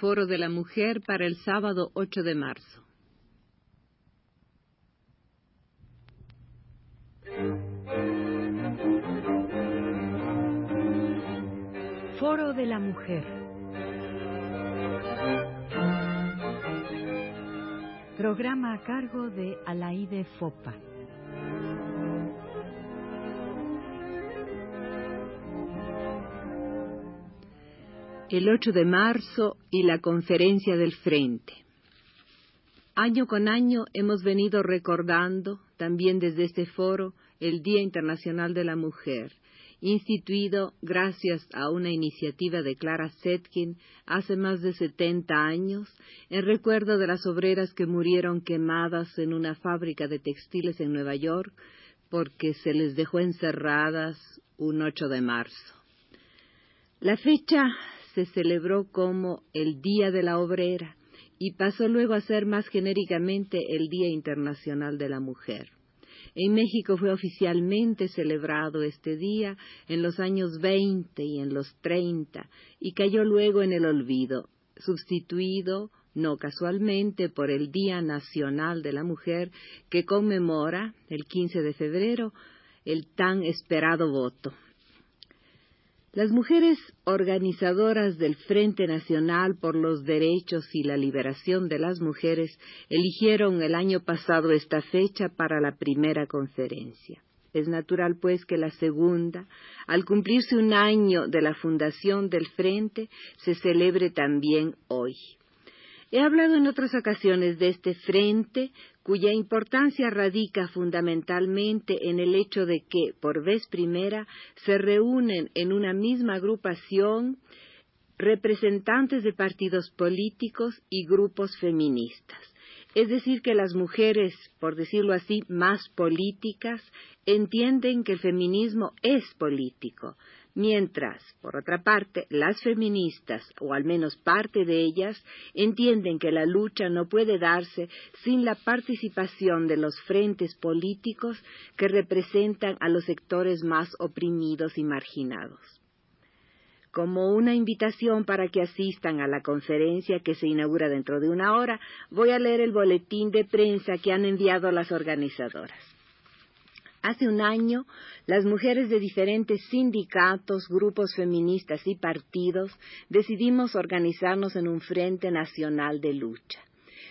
Foro de la Mujer para el sábado 8 de marzo. Foro de la Mujer. Programa a cargo de Alaide Fopa. El 8 de marzo y la conferencia del Frente. Año con año hemos venido recordando, también desde este foro, el Día Internacional de la Mujer, instituido gracias a una iniciativa de Clara Zetkin hace más de 70 años, en recuerdo de las obreras que murieron quemadas en una fábrica de textiles en Nueva York porque se les dejó encerradas un 8 de marzo. La fecha se celebró como el Día de la Obrera y pasó luego a ser más genéricamente el Día Internacional de la Mujer. En México fue oficialmente celebrado este día en los años 20 y en los 30 y cayó luego en el olvido, sustituido no casualmente por el Día Nacional de la Mujer que conmemora el 15 de febrero el tan esperado voto. Las mujeres organizadoras del Frente Nacional por los Derechos y la Liberación de las Mujeres eligieron el año pasado esta fecha para la primera conferencia. Es natural, pues, que la segunda, al cumplirse un año de la fundación del Frente, se celebre también hoy. He hablado en otras ocasiones de este frente cuya importancia radica fundamentalmente en el hecho de que, por vez primera, se reúnen en una misma agrupación representantes de partidos políticos y grupos feministas. Es decir, que las mujeres, por decirlo así, más políticas, entienden que el feminismo es político, mientras, por otra parte, las feministas, o al menos parte de ellas, entienden que la lucha no puede darse sin la participación de los frentes políticos que representan a los sectores más oprimidos y marginados. Como una invitación para que asistan a la conferencia que se inaugura dentro de una hora, voy a leer el boletín de prensa que han enviado las organizadoras. Hace un año, las mujeres de diferentes sindicatos, grupos feministas y partidos decidimos organizarnos en un frente nacional de lucha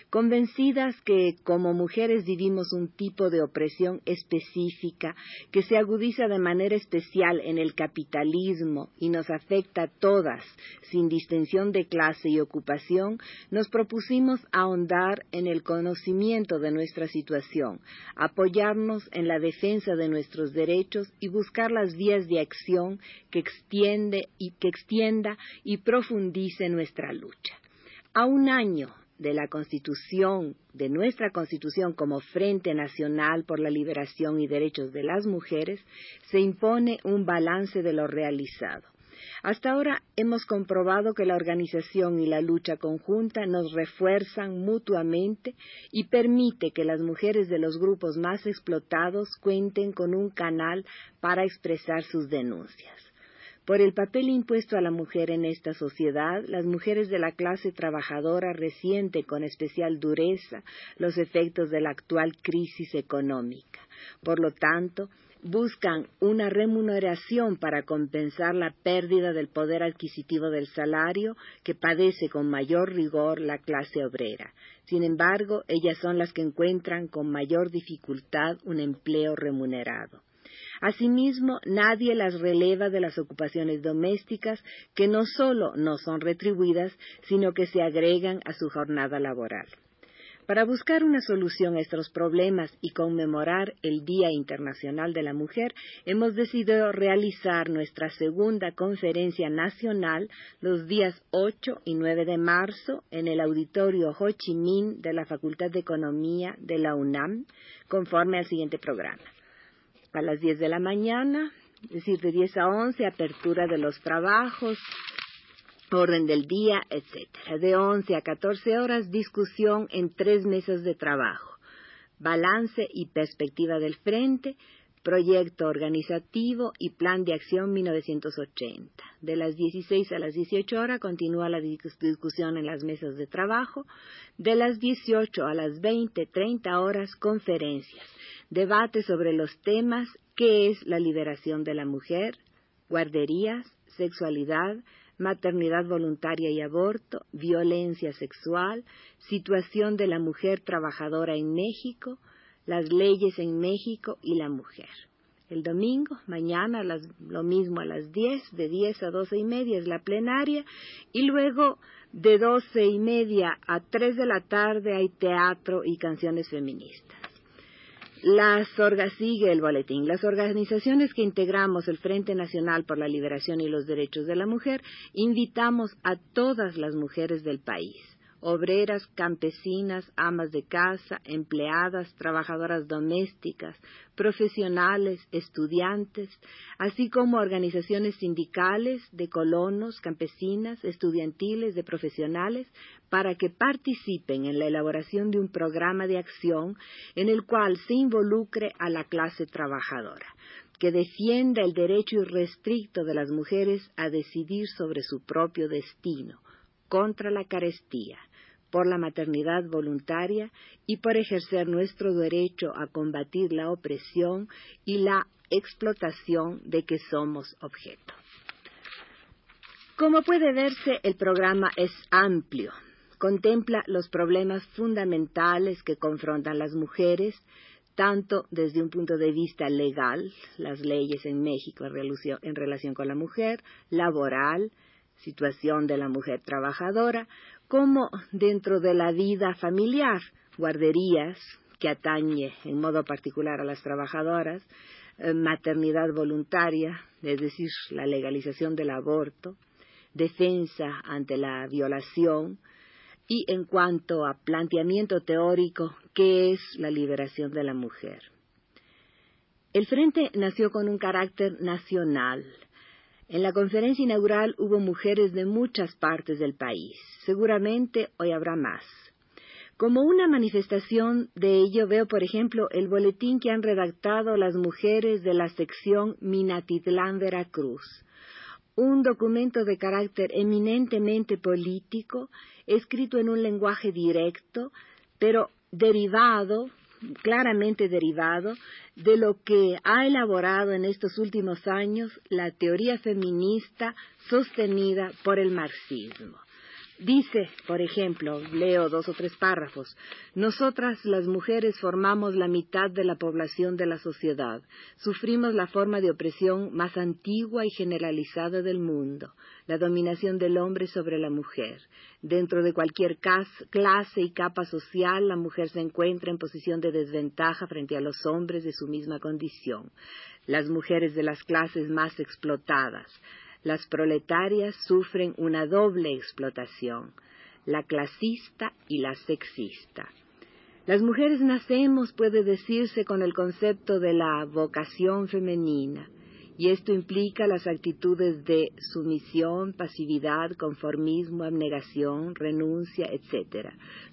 convencidas que como mujeres vivimos un tipo de opresión específica que se agudiza de manera especial en el capitalismo y nos afecta a todas, sin distinción de clase y ocupación, nos propusimos ahondar en el conocimiento de nuestra situación, apoyarnos en la defensa de nuestros derechos y buscar las vías de acción que extiende y que extienda y profundice nuestra lucha. A un año de la Constitución, de nuestra Constitución como Frente Nacional por la Liberación y Derechos de las Mujeres, se impone un balance de lo realizado. Hasta ahora hemos comprobado que la organización y la lucha conjunta nos refuerzan mutuamente y permite que las mujeres de los grupos más explotados cuenten con un canal para expresar sus denuncias. Por el papel impuesto a la mujer en esta sociedad, las mujeres de la clase trabajadora resienten con especial dureza los efectos de la actual crisis económica. Por lo tanto, buscan una remuneración para compensar la pérdida del poder adquisitivo del salario que padece con mayor rigor la clase obrera. Sin embargo, ellas son las que encuentran con mayor dificultad un empleo remunerado. Asimismo, nadie las releva de las ocupaciones domésticas que no solo no son retribuidas, sino que se agregan a su jornada laboral. Para buscar una solución a estos problemas y conmemorar el Día Internacional de la Mujer, hemos decidido realizar nuestra segunda conferencia nacional los días 8 y 9 de marzo en el auditorio Ho Chi Minh de la Facultad de Economía de la UNAM, conforme al siguiente programa a las 10 de la mañana, es decir, de 10 a 11, apertura de los trabajos, orden del día, etcétera. De 11 a 14 horas, discusión en tres mesas de trabajo, balance y perspectiva del frente, Proyecto Organizativo y Plan de Acción 1980. De las 16 a las 18 horas continúa la discusión en las mesas de trabajo. De las 18 a las 20, 30 horas, conferencias. Debate sobre los temas ¿Qué es la liberación de la mujer? Guarderías, sexualidad, maternidad voluntaria y aborto, violencia sexual, situación de la mujer trabajadora en México, las leyes en México y la mujer. El domingo, mañana, lo mismo a las 10, de 10 a 12 y media es la plenaria, y luego de 12 y media a 3 de la tarde hay teatro y canciones feministas. Las sigue el boletín. Las organizaciones que integramos el Frente Nacional por la Liberación y los Derechos de la Mujer invitamos a todas las mujeres del país obreras, campesinas, amas de casa, empleadas, trabajadoras domésticas, profesionales, estudiantes, así como organizaciones sindicales de colonos, campesinas, estudiantiles, de profesionales, para que participen en la elaboración de un programa de acción en el cual se involucre a la clase trabajadora que defienda el derecho irrestricto de las mujeres a decidir sobre su propio destino, contra la carestía, por la maternidad voluntaria y por ejercer nuestro derecho a combatir la opresión y la explotación de que somos objeto. Como puede verse, el programa es amplio. Contempla los problemas fundamentales que confrontan las mujeres, tanto desde un punto de vista legal, las leyes en México en relación con la mujer, laboral, situación de la mujer trabajadora, como dentro de la vida familiar, guarderías que atañe en modo particular a las trabajadoras, eh, maternidad voluntaria, es decir, la legalización del aborto, defensa ante la violación y en cuanto a planteamiento teórico, ¿qué es la liberación de la mujer? El Frente nació con un carácter nacional, en la conferencia inaugural hubo mujeres de muchas partes del país. Seguramente hoy habrá más. Como una manifestación de ello veo, por ejemplo, el boletín que han redactado las mujeres de la sección Minatitlán, Veracruz. Un documento de carácter eminentemente político, escrito en un lenguaje directo, pero derivado claramente derivado de lo que ha elaborado en estos últimos años la teoría feminista sostenida por el marxismo. Dice, por ejemplo, leo dos o tres párrafos, nosotras las mujeres formamos la mitad de la población de la sociedad, sufrimos la forma de opresión más antigua y generalizada del mundo, la dominación del hombre sobre la mujer. Dentro de cualquier clase y capa social, la mujer se encuentra en posición de desventaja frente a los hombres de su misma condición. Las mujeres de las clases más explotadas, las proletarias sufren una doble explotación, la clasista y la sexista. Las mujeres nacemos, puede decirse, con el concepto de la vocación femenina, y esto implica las actitudes de sumisión, pasividad, conformismo, abnegación, renuncia, etc.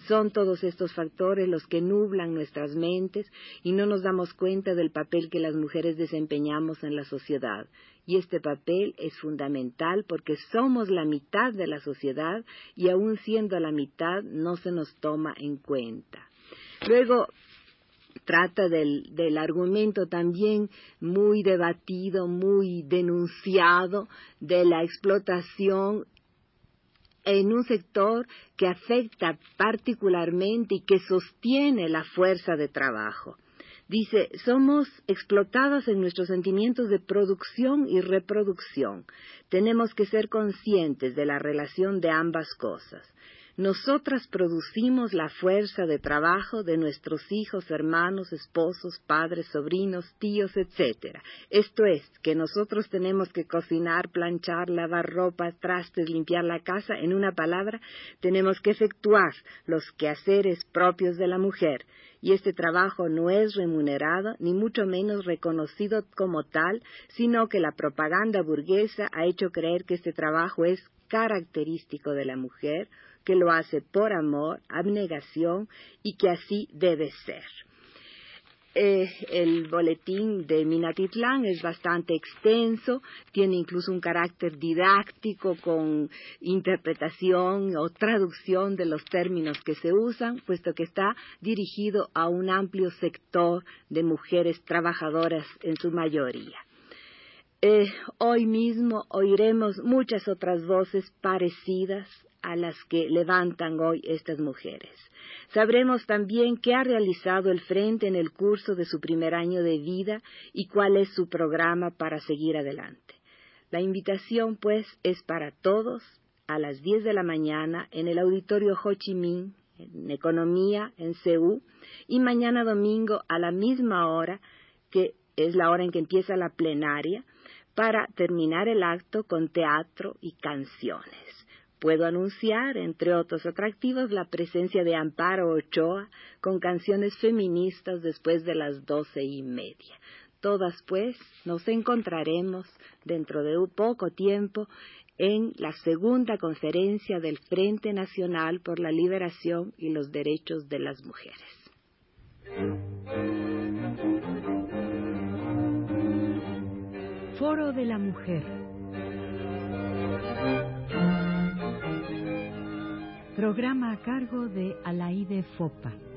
Son todos estos factores los que nublan nuestras mentes y no nos damos cuenta del papel que las mujeres desempeñamos en la sociedad. Y este papel es fundamental porque somos la mitad de la sociedad y aun siendo la mitad no se nos toma en cuenta. Luego, trata del, del, argumento también muy debatido, muy denunciado de la explotación en un sector que afecta particularmente y que sostiene la fuerza de trabajo. Dice, somos explotadas en nuestros sentimientos de producción y reproducción. Tenemos que ser conscientes de la relación de ambas cosas. Nosotras producimos la fuerza de trabajo de nuestros hijos, hermanos, esposos, padres, sobrinos, tíos, etc. Esto es, que nosotros tenemos que cocinar, planchar, lavar ropa, trastes, limpiar la casa, en una palabra, tenemos que efectuar los quehaceres propios de la mujer. Y este trabajo no es remunerado, ni mucho menos reconocido como tal, sino que la propaganda burguesa ha hecho creer que este trabajo es característico de la mujer, que lo hace por amor, abnegación y que así debe ser. Eh, el boletín de Minatitlán es bastante extenso, tiene incluso un carácter didáctico con interpretación o traducción de los términos que se usan, puesto que está dirigido a un amplio sector de mujeres trabajadoras en su mayoría. Eh, hoy mismo oiremos muchas otras voces parecidas a las que levantan hoy estas mujeres. Sabremos también qué ha realizado el Frente en el curso de su primer año de vida y cuál es su programa para seguir adelante. La invitación, pues, es para todos a las 10 de la mañana en el Auditorio Ho Chi Minh, en Economía, en CEU, y mañana domingo a la misma hora, que es la hora en que empieza la plenaria, para terminar el acto con teatro y canciones. Puedo anunciar, entre otros atractivos, la presencia de Amparo Ochoa con canciones feministas después de las doce y media. Todas, pues, nos encontraremos dentro de un poco tiempo en la segunda conferencia del Frente Nacional por la Liberación y los Derechos de las Mujeres. Foro de la Mujer Programa a cargo de Alaide Fopa.